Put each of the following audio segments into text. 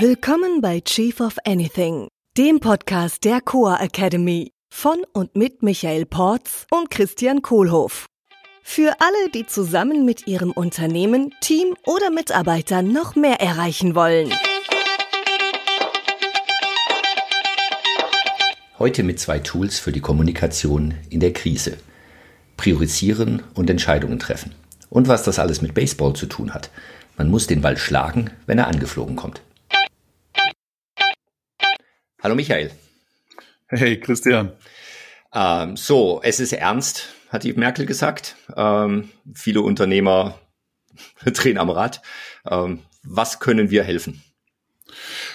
Willkommen bei Chief of Anything, dem Podcast der Coa Academy von und mit Michael Porz und Christian Kohlhoff. Für alle, die zusammen mit ihrem Unternehmen, Team oder Mitarbeitern noch mehr erreichen wollen. Heute mit zwei Tools für die Kommunikation in der Krise. Priorisieren und Entscheidungen treffen. Und was das alles mit Baseball zu tun hat. Man muss den Ball schlagen, wenn er angeflogen kommt. Hallo Michael. Hey Christian. Ähm, so, es ist ernst, hat die Merkel gesagt. Ähm, viele Unternehmer drehen am Rad. Ähm, was können wir helfen?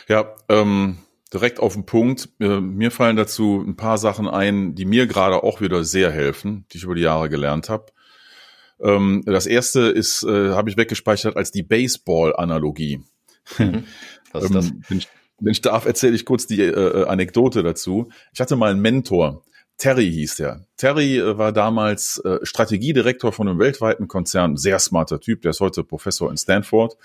Ja, ähm, direkt auf den Punkt. Äh, mir fallen dazu ein paar Sachen ein, die mir gerade auch wieder sehr helfen, die ich über die Jahre gelernt habe. Ähm, das erste ist, äh, habe ich weggespeichert als die Baseball-Analogie. Mhm. Was ist das? Ähm, wenn, ich, wenn ich darf, erzähle ich kurz die äh, Anekdote dazu. Ich hatte mal einen Mentor, Terry hieß der. Terry äh, war damals äh, Strategiedirektor von einem weltweiten Konzern, sehr smarter Typ, der ist heute Professor in Stanford.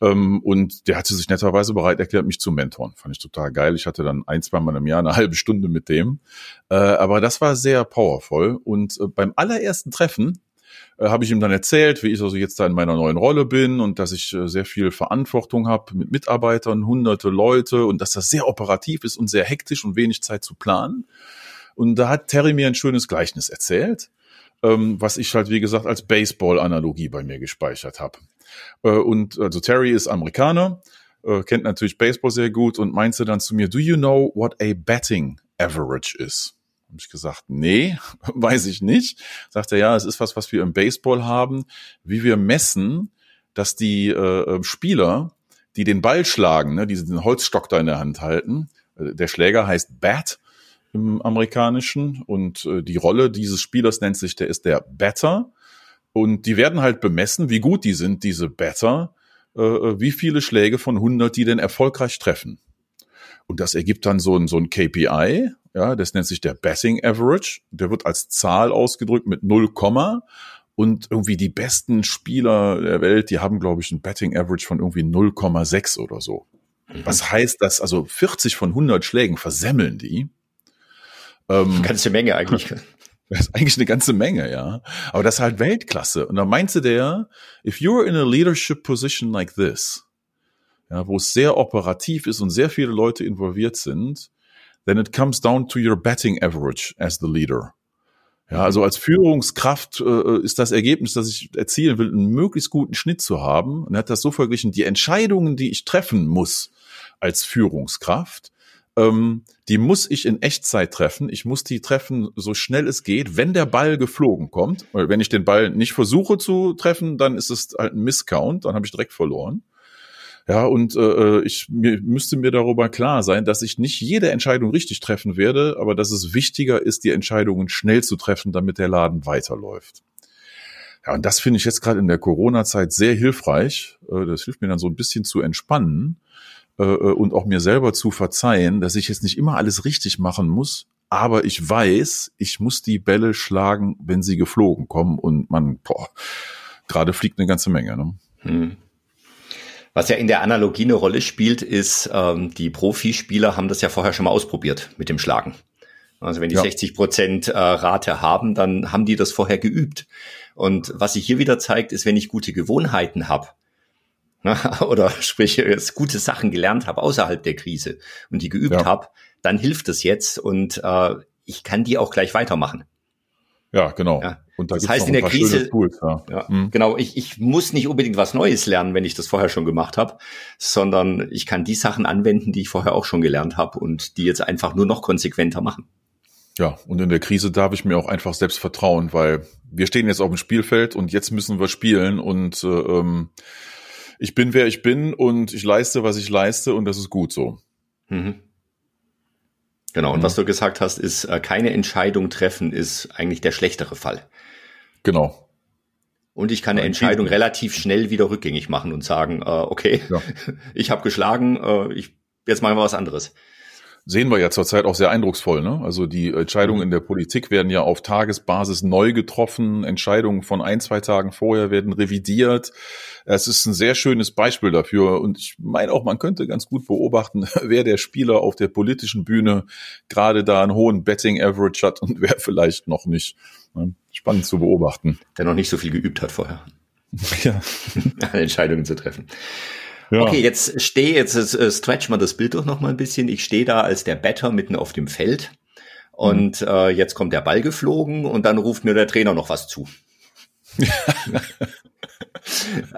Ähm, und der hatte sich netterweise bereit erklärt, mich zu mentoren. Fand ich total geil. Ich hatte dann ein, zwei Mal im Jahr eine halbe Stunde mit dem. Äh, aber das war sehr powerful. Und äh, beim allerersten Treffen äh, habe ich ihm dann erzählt, wie ich also jetzt da in meiner neuen Rolle bin und dass ich äh, sehr viel Verantwortung habe mit Mitarbeitern, hunderte Leute und dass das sehr operativ ist und sehr hektisch und wenig Zeit zu planen. Und da hat Terry mir ein schönes Gleichnis erzählt, ähm, was ich halt, wie gesagt, als Baseball-Analogie bei mir gespeichert habe. Äh, und also Terry ist Amerikaner, kennt natürlich Baseball sehr gut und meinte dann zu mir, do you know what a betting average is? Habe ich gesagt, nee, weiß ich nicht. Sagt er, ja, es ist was, was wir im Baseball haben, wie wir messen, dass die äh, äh Spieler, die den Ball schlagen, ne, die diesen Holzstock da in der Hand halten, äh, der Schläger heißt Bat im Amerikanischen und äh, die Rolle dieses Spielers nennt sich, der ist der Batter und die werden halt bemessen, wie gut die sind, diese Batter, äh, äh wie viele Schläge von 100 die denn erfolgreich treffen. Und das ergibt dann so ein, so ein KPI, ja, das nennt sich der Betting Average. Der wird als Zahl ausgedrückt mit 0, und irgendwie die besten Spieler der Welt, die haben, glaube ich, ein Betting Average von irgendwie 0,6 oder so. Mhm. Was heißt, dass also 40 von 100 Schlägen versemmeln die. Ähm, ganze Menge eigentlich. Das ist eigentlich eine ganze Menge, ja. Aber das ist halt Weltklasse. Und dann meinte der, if you're in a leadership position like this, ja, wo es sehr operativ ist und sehr viele Leute involviert sind, then it comes down to your betting average as the leader. Ja, also als Führungskraft äh, ist das Ergebnis, das ich erzielen will, einen möglichst guten Schnitt zu haben. Und er hat das so verglichen, die Entscheidungen, die ich treffen muss als Führungskraft, ähm, die muss ich in Echtzeit treffen. Ich muss die treffen, so schnell es geht, wenn der Ball geflogen kommt. Weil wenn ich den Ball nicht versuche zu treffen, dann ist es halt ein Misscount, dann habe ich direkt verloren. Ja, und äh, ich mir, müsste mir darüber klar sein, dass ich nicht jede Entscheidung richtig treffen werde, aber dass es wichtiger ist, die Entscheidungen schnell zu treffen, damit der Laden weiterläuft. Ja, und das finde ich jetzt gerade in der Corona-Zeit sehr hilfreich. Äh, das hilft mir dann so ein bisschen zu entspannen äh, äh, und auch mir selber zu verzeihen, dass ich jetzt nicht immer alles richtig machen muss, aber ich weiß, ich muss die Bälle schlagen, wenn sie geflogen kommen und man, boah, gerade fliegt eine ganze Menge. Ne? Hm. Was ja in der Analogie eine Rolle spielt, ist, ähm, die Profispieler haben das ja vorher schon mal ausprobiert mit dem Schlagen. Also wenn die ja. 60 Prozent äh, Rate haben, dann haben die das vorher geübt. Und was sich hier wieder zeigt, ist, wenn ich gute Gewohnheiten habe, ne, oder sprich gute Sachen gelernt habe außerhalb der Krise und die geübt ja. habe, dann hilft es jetzt und äh, ich kann die auch gleich weitermachen. Ja, genau. Ja. Und da das heißt in der Krise, Tools, ja. ja mhm. genau, ich, ich muss nicht unbedingt was Neues lernen, wenn ich das vorher schon gemacht habe, sondern ich kann die Sachen anwenden, die ich vorher auch schon gelernt habe und die jetzt einfach nur noch konsequenter machen. Ja, und in der Krise darf ich mir auch einfach selbst vertrauen, weil wir stehen jetzt auf dem Spielfeld und jetzt müssen wir spielen und äh, ähm, ich bin wer ich bin und ich leiste, was ich leiste und das ist gut so. Mhm. Genau, und mhm. was du gesagt hast, ist, äh, keine Entscheidung treffen ist eigentlich der schlechtere Fall. Genau. Und ich kann eine Entscheidung relativ schnell wieder rückgängig machen und sagen, äh, okay, ja. ich habe geschlagen, äh, ich, jetzt machen wir was anderes. Sehen wir ja zurzeit auch sehr eindrucksvoll. Ne? Also die Entscheidungen in der Politik werden ja auf Tagesbasis neu getroffen. Entscheidungen von ein, zwei Tagen vorher werden revidiert. Es ist ein sehr schönes Beispiel dafür. Und ich meine auch, man könnte ganz gut beobachten, wer der Spieler auf der politischen Bühne gerade da einen hohen Betting Average hat und wer vielleicht noch nicht. Spannend zu beobachten. Der noch nicht so viel geübt hat vorher. Ja. Entscheidungen zu treffen. Ja. Okay, jetzt stehe, jetzt äh, stretch mal das Bild doch noch mal ein bisschen. Ich stehe da als der Better mitten auf dem Feld und mhm. äh, jetzt kommt der Ball geflogen und dann ruft mir der Trainer noch was zu.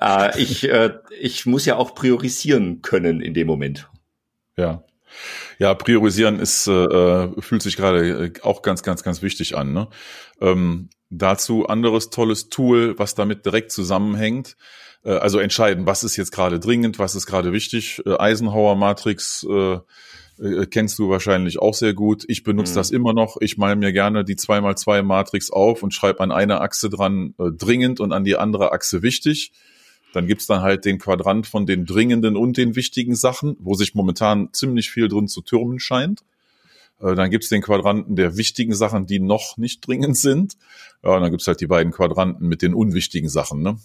äh, ich, äh, ich muss ja auch priorisieren können in dem Moment. Ja. Ja, priorisieren ist, äh, äh fühlt sich gerade äh, auch ganz, ganz, ganz wichtig an. Ne? Ähm, dazu anderes tolles Tool, was damit direkt zusammenhängt. Äh, also entscheiden, was ist jetzt gerade dringend, was ist gerade wichtig. Äh, Eisenhower Matrix äh, äh, kennst du wahrscheinlich auch sehr gut. Ich benutze mhm. das immer noch. Ich male mir gerne die 2x2 Matrix auf und schreibe an einer Achse dran äh, dringend und an die andere Achse wichtig. Dann gibt's dann halt den Quadrant von den dringenden und den wichtigen Sachen, wo sich momentan ziemlich viel drin zu türmen scheint. Äh, dann gibt's den Quadranten der wichtigen Sachen, die noch nicht dringend sind. Ja, und dann gibt's halt die beiden Quadranten mit den unwichtigen Sachen. Ne?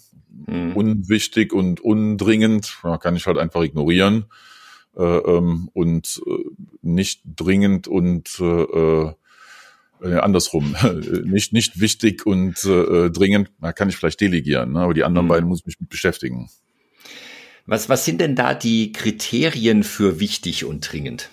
Mhm. Unwichtig und undringend ja, kann ich halt einfach ignorieren. Äh, ähm, und äh, nicht dringend und äh, äh, andersrum, nicht, nicht wichtig und äh, dringend, da kann ich vielleicht delegieren, ne? aber die anderen mhm. beiden muss ich mich mit beschäftigen. Was, was sind denn da die Kriterien für wichtig und dringend?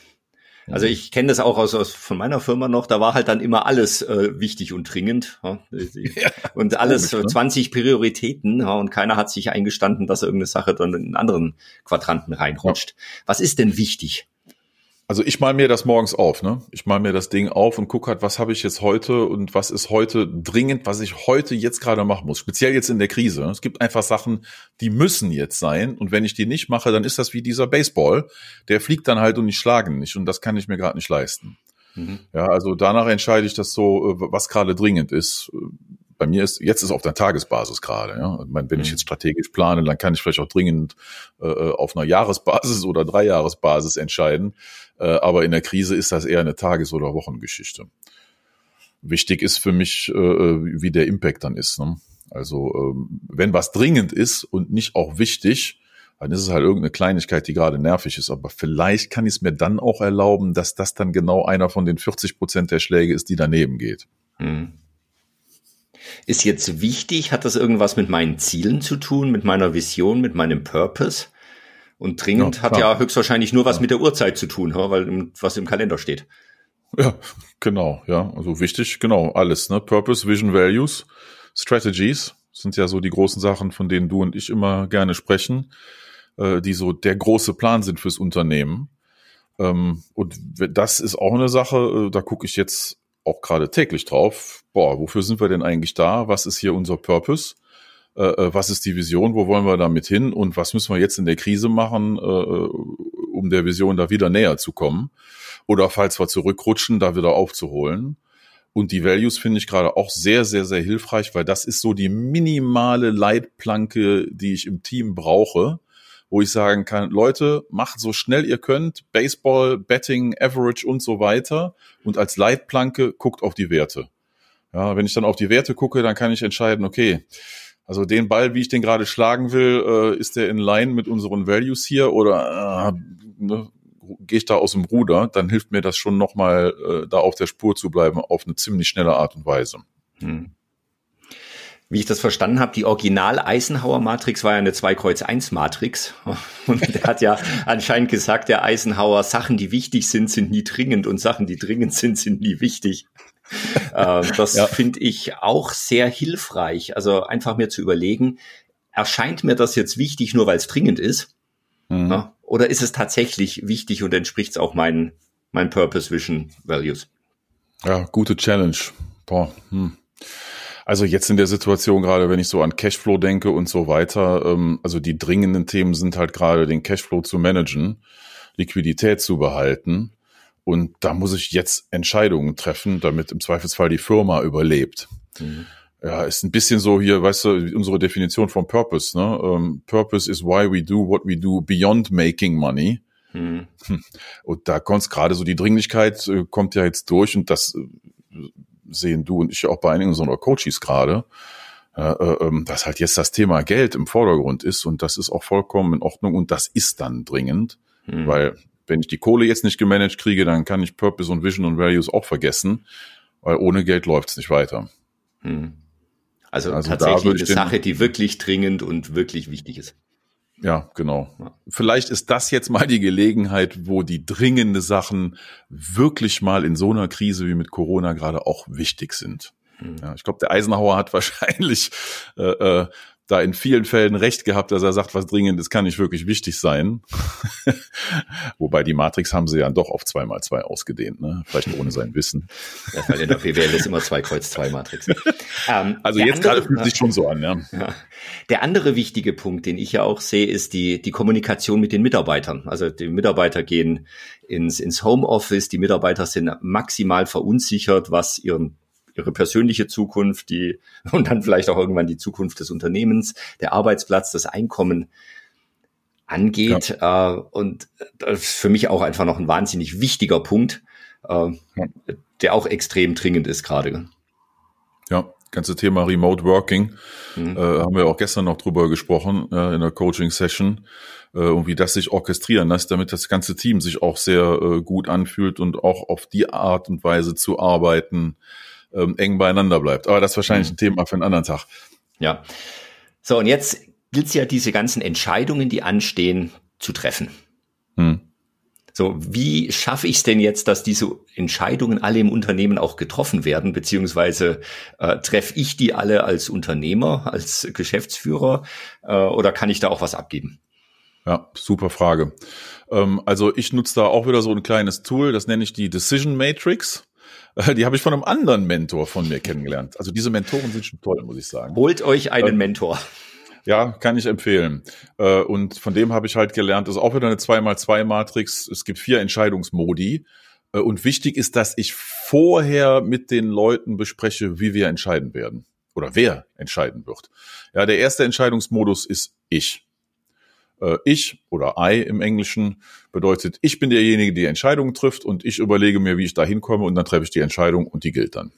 Also ich kenne das auch aus, aus von meiner Firma noch, da war halt dann immer alles äh, wichtig und dringend ja, und alles komisch, ne? 20 Prioritäten ja, und keiner hat sich eingestanden, dass irgendeine Sache dann in einen anderen Quadranten reinrutscht. Was ist denn wichtig? Also ich mal mir das morgens auf, ne? Ich mal mir das Ding auf und gucke halt, was habe ich jetzt heute und was ist heute dringend, was ich heute jetzt gerade machen muss. Speziell jetzt in der Krise. Es gibt einfach Sachen, die müssen jetzt sein. Und wenn ich die nicht mache, dann ist das wie dieser Baseball. Der fliegt dann halt und ich schlage nicht. Und das kann ich mir gerade nicht leisten. Mhm. Ja, also danach entscheide ich das so, äh, was gerade dringend ist bei mir ist, jetzt ist auf der Tagesbasis gerade. Ja? Ich meine, wenn ich mhm. jetzt strategisch plane, dann kann ich vielleicht auch dringend äh, auf einer Jahresbasis oder Dreijahresbasis entscheiden. Äh, aber in der Krise ist das eher eine Tages- oder Wochengeschichte. Wichtig ist für mich, äh, wie der Impact dann ist. Ne? Also ähm, wenn was dringend ist und nicht auch wichtig, dann ist es halt irgendeine Kleinigkeit, die gerade nervig ist. Aber vielleicht kann ich es mir dann auch erlauben, dass das dann genau einer von den 40 Prozent der Schläge ist, die daneben geht. Mhm. Ist jetzt wichtig, hat das irgendwas mit meinen Zielen zu tun, mit meiner Vision, mit meinem Purpose? Und dringend ja, hat ja höchstwahrscheinlich nur was ja. mit der Uhrzeit zu tun, weil was im Kalender steht. Ja, genau, ja. Also wichtig, genau, alles, ne? Purpose, Vision, Values, Strategies sind ja so die großen Sachen, von denen du und ich immer gerne sprechen, äh, die so der große Plan sind fürs Unternehmen. Ähm, und das ist auch eine Sache, äh, da gucke ich jetzt auch gerade täglich drauf, boah, wofür sind wir denn eigentlich da? Was ist hier unser Purpose? Äh, äh, was ist die Vision? Wo wollen wir damit hin? Und was müssen wir jetzt in der Krise machen, äh, um der Vision da wieder näher zu kommen? Oder falls wir zurückrutschen, da wieder aufzuholen. Und die Values finde ich gerade auch sehr, sehr, sehr hilfreich, weil das ist so die minimale Leitplanke, die ich im Team brauche, wo ich sagen kann, Leute, macht so schnell ihr könnt, Baseball, Betting, Average und so weiter. Und als Leitplanke guckt auf die Werte. Ja, wenn ich dann auf die Werte gucke, dann kann ich entscheiden, okay, also den Ball, wie ich den gerade schlagen will, äh, ist der in line mit unseren Values hier oder äh, ne, gehe ich da aus dem Ruder, dann hilft mir das schon nochmal, äh, da auf der Spur zu bleiben, auf eine ziemlich schnelle Art und Weise. Hm wie ich das verstanden habe, die Original-Eisenhower-Matrix war ja eine 2-Kreuz-1-Matrix. Und er hat ja anscheinend gesagt, der Eisenhower, Sachen, die wichtig sind, sind nie dringend und Sachen, die dringend sind, sind nie wichtig. äh, das ja. finde ich auch sehr hilfreich. Also einfach mir zu überlegen, erscheint mir das jetzt wichtig, nur weil es dringend ist? Mhm. Ja? Oder ist es tatsächlich wichtig und entspricht es auch meinen mein Purpose, Vision, Values? Ja, gute Challenge. Boah, hm. Also jetzt in der Situation gerade, wenn ich so an Cashflow denke und so weiter, ähm, also die dringenden Themen sind halt gerade den Cashflow zu managen, Liquidität zu behalten. Und da muss ich jetzt Entscheidungen treffen, damit im Zweifelsfall die Firma überlebt. Mhm. Ja, ist ein bisschen so hier, weißt du, unsere Definition von Purpose. Ne? Um, ähm, Purpose is why we do what we do beyond making money. Hm. Und da kommt gerade so die Dringlichkeit äh, kommt ja jetzt durch und das äh, sehen du und ich auch bei einigen unserer Coaches gerade, äh, äh, dass halt jetzt das Thema Geld im Vordergrund ist und das ist auch vollkommen in Ordnung und das ist dann dringend, hm. weil wenn ich die Kohle jetzt nicht gemanagt kriege, dann kann ich Purpose und Vision und Values auch vergessen, weil ohne Geld läuft es nicht weiter. Hm. Also, also tatsächlich eine Sache, die wirklich dringend und wirklich wichtig ist. Ja, genau. Vielleicht ist das jetzt mal die Gelegenheit, wo die dringende Sachen wirklich mal in so einer Krise wie mit Corona gerade auch wichtig sind. Hm. Ja, ich glaube, der Eisenhower hat wahrscheinlich äh, äh, da in vielen Fällen recht gehabt, dass er sagt, was dringendes kann nicht wirklich wichtig sein. Wobei die Matrix haben sie ja doch auf zwei mal zwei ausgedehnt, ne? Vielleicht ohne sein Wissen. Ja, weil in der PWL ist immer zwei Kreuz zwei Matrix. Ähm, also jetzt andere, gerade fühlt sich schon so an, ja. ja. Der andere wichtige Punkt, den ich ja auch sehe, ist die, die Kommunikation mit den Mitarbeitern. Also die Mitarbeiter gehen ins, ins Homeoffice, die Mitarbeiter sind maximal verunsichert, was ihren ihre persönliche Zukunft, die und dann vielleicht auch irgendwann die Zukunft des Unternehmens, der Arbeitsplatz, das Einkommen angeht. Ja. Äh, und das ist für mich auch einfach noch ein wahnsinnig wichtiger Punkt, äh, der auch extrem dringend ist gerade. Ja, ganze Thema Remote Working mhm. äh, haben wir auch gestern noch drüber gesprochen äh, in der Coaching-Session äh, und wie das sich orchestrieren lässt, damit das ganze Team sich auch sehr äh, gut anfühlt und auch auf die Art und Weise zu arbeiten, ähm, eng beieinander bleibt. Aber das ist wahrscheinlich mhm. ein Thema für einen anderen Tag. Ja. So, und jetzt gilt es ja, diese ganzen Entscheidungen, die anstehen, zu treffen. Hm. So, wie schaffe ich es denn jetzt, dass diese Entscheidungen alle im Unternehmen auch getroffen werden, beziehungsweise äh, treffe ich die alle als Unternehmer, als Geschäftsführer äh, oder kann ich da auch was abgeben? Ja, super Frage. Ähm, also ich nutze da auch wieder so ein kleines Tool, das nenne ich die Decision Matrix. Die habe ich von einem anderen Mentor von mir kennengelernt. Also diese Mentoren sind schon toll, muss ich sagen. Holt euch einen ähm, Mentor. Ja, kann ich empfehlen. Äh, und von dem habe ich halt gelernt, das ist auch wieder eine 2x2-Matrix. Es gibt vier Entscheidungsmodi. Äh, und wichtig ist, dass ich vorher mit den Leuten bespreche, wie wir entscheiden werden. Oder wer entscheiden wird. Ja, der erste Entscheidungsmodus ist ich. Äh, ich oder I im Englischen bedeutet, ich bin derjenige, der Entscheidungen trifft und ich überlege mir, wie ich da hinkomme und dann treffe ich die Entscheidung und die gilt dann.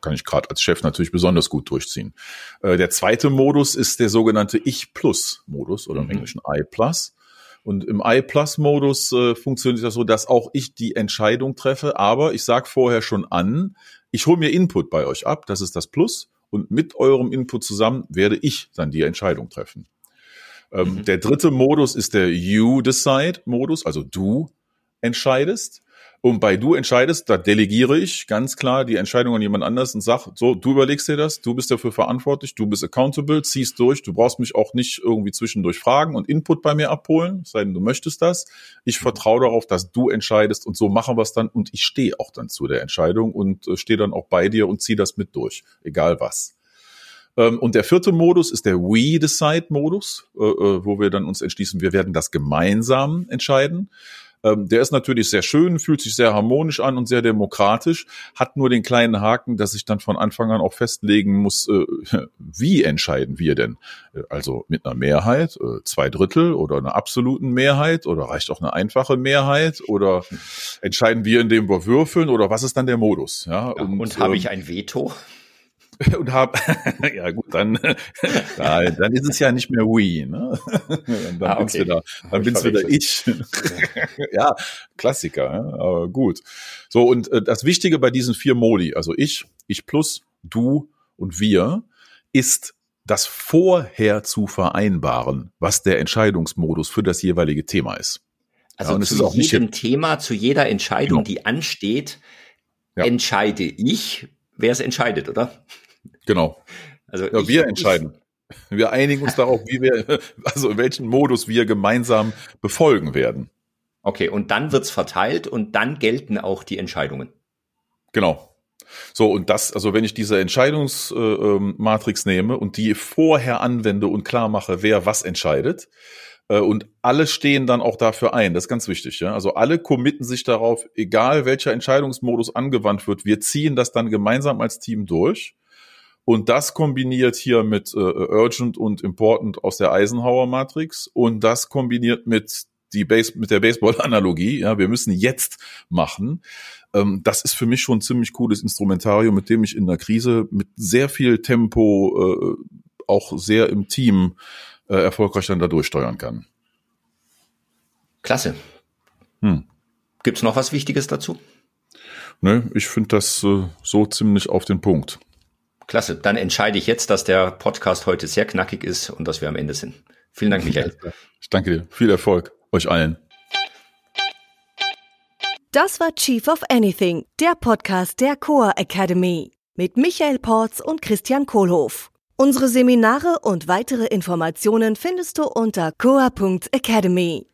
Kann ich gerade als Chef natürlich besonders gut durchziehen. Äh, der zweite Modus ist der sogenannte Ich-Plus-Modus oder im mhm. Englischen I-Plus. Und im I-Plus-Modus äh, funktioniert das so, dass auch ich die Entscheidung treffe, aber ich sage vorher schon an, ich hole mir Input bei euch ab, das ist das Plus, und mit eurem Input zusammen werde ich dann die Entscheidung treffen. Ähm, mhm. Der dritte Modus ist der You Decide Modus, also du entscheidest. Und bei du entscheidest, da delegiere ich ganz klar die Entscheidung an jemand anders und sag, so, du überlegst dir das, du bist dafür verantwortlich, du bist accountable, ziehst durch, du brauchst mich auch nicht irgendwie zwischendurch fragen und Input bei mir abholen, sei denn du möchtest das. Ich mhm. vertraue darauf, dass du entscheidest und so machen wir es dann und ich stehe auch dann zu der Entscheidung und äh, stehe dann auch bei dir und ziehe das mit durch, egal was. Ähm, und der vierte Modus ist der We Decide Modus, äh, äh, wo wir dann uns entschließen, wir werden das gemeinsam entscheiden. Ähm, der ist natürlich sehr schön, fühlt sich sehr harmonisch an und sehr demokratisch, hat nur den kleinen Haken, dass ich dann von Anfang an auch festlegen muss, äh, wie entscheiden wir denn? Also mit einer Mehrheit, zwei Drittel oder einer absoluten Mehrheit oder reicht auch eine einfache Mehrheit oder entscheiden wir, indem wir würfeln oder was ist dann der Modus? Ja, und, und habe ähm, ich ein Veto? und habe, ja gut, dann, dann ist es ja nicht mehr we, ne? dann ah, okay. bin's wieder, dann bin's wieder ich. ja, Klassiker, aber gut. So, und äh, das Wichtige bei diesen vier Modi, also ich, ich plus, du und wir, ist das vorher zu vereinbaren, was der Entscheidungsmodus für das jeweilige Thema ist. Also ja, zu jedem Thema, zu jeder Entscheidung, genau. die ansteht, ja. entscheide ich, wer es entscheidet, oder? Genau. Also ja, wir entscheiden. Wir einigen uns darauf, wie wir, also welchen Modus wir gemeinsam befolgen werden. Okay, und dann wird's verteilt und dann gelten auch die Entscheidungen. Genau. So, und das, also wenn ich diese Entscheidungsmatrix äh, ähm, nehme und die vorher anwende und klar mache, wer was entscheidet, äh, und alle stehen dann auch dafür ein, das ist ganz wichtig, ja. Also alle committen sich darauf, egal welcher Entscheidungsmodus angewandt wird, wir ziehen das dann gemeinsam als Team durch. Und das kombiniert hier mit äh, Urgent und Important aus der Eisenhower Matrix und das kombiniert mit die Base, mit der Baseball-Analogie, ja, wir müssen jetzt machen. Ähm, das ist für mich schon ein ziemlich cooles Instrumentarium, mit dem ich in der Krise mit sehr viel Tempo, äh, auch sehr im Team äh, erfolgreich dann da durchsteuern kann. Klasse. Hm. Gibt es noch was Wichtiges dazu? Ne, ich finde das äh, so ziemlich auf den Punkt. Klasse. Dann entscheide ich jetzt, dass der Podcast heute sehr knackig ist und dass wir am Ende sind. Vielen Dank, Michael. Ich danke dir. Viel Erfolg euch allen. Das war Chief of Anything, der Podcast der Coa Academy mit Michael Porz und Christian Kohlhoff. Unsere Seminare und weitere Informationen findest du unter coa.academy.